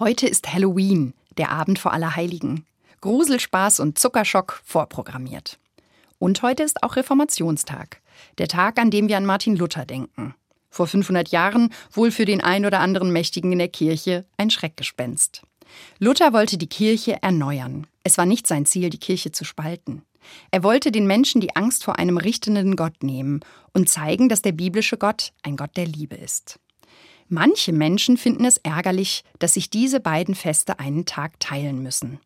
Heute ist Halloween, der Abend vor Allerheiligen. Gruselspaß und Zuckerschock vorprogrammiert. Und heute ist auch Reformationstag, der Tag, an dem wir an Martin Luther denken. Vor 500 Jahren wohl für den ein oder anderen Mächtigen in der Kirche ein Schreckgespenst. Luther wollte die Kirche erneuern. Es war nicht sein Ziel, die Kirche zu spalten. Er wollte den Menschen die Angst vor einem richtenden Gott nehmen und zeigen, dass der biblische Gott ein Gott der Liebe ist. Manche Menschen finden es ärgerlich, dass sich diese beiden Feste einen Tag teilen müssen.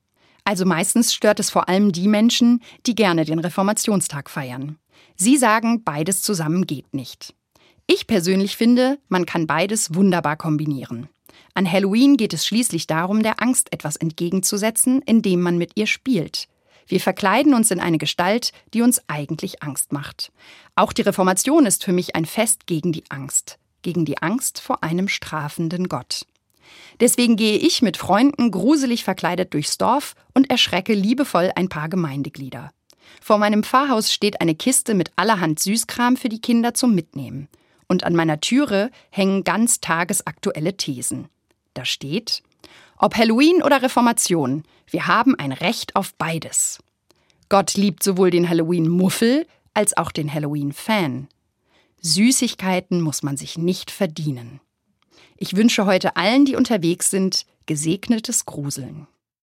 Also meistens stört es vor allem die Menschen, die gerne den Reformationstag feiern. Sie sagen, beides zusammen geht nicht. Ich persönlich finde, man kann beides wunderbar kombinieren. An Halloween geht es schließlich darum, der Angst etwas entgegenzusetzen, indem man mit ihr spielt. Wir verkleiden uns in eine Gestalt, die uns eigentlich Angst macht. Auch die Reformation ist für mich ein Fest gegen die Angst gegen die Angst vor einem strafenden Gott. Deswegen gehe ich mit Freunden gruselig verkleidet durchs Dorf und erschrecke liebevoll ein paar Gemeindeglieder. Vor meinem Pfarrhaus steht eine Kiste mit allerhand Süßkram für die Kinder zum Mitnehmen. Und an meiner Türe hängen ganz tagesaktuelle Thesen. Da steht, ob Halloween oder Reformation, wir haben ein Recht auf beides. Gott liebt sowohl den Halloween-Muffel als auch den Halloween-Fan. Süßigkeiten muss man sich nicht verdienen. Ich wünsche heute allen, die unterwegs sind, gesegnetes Gruseln.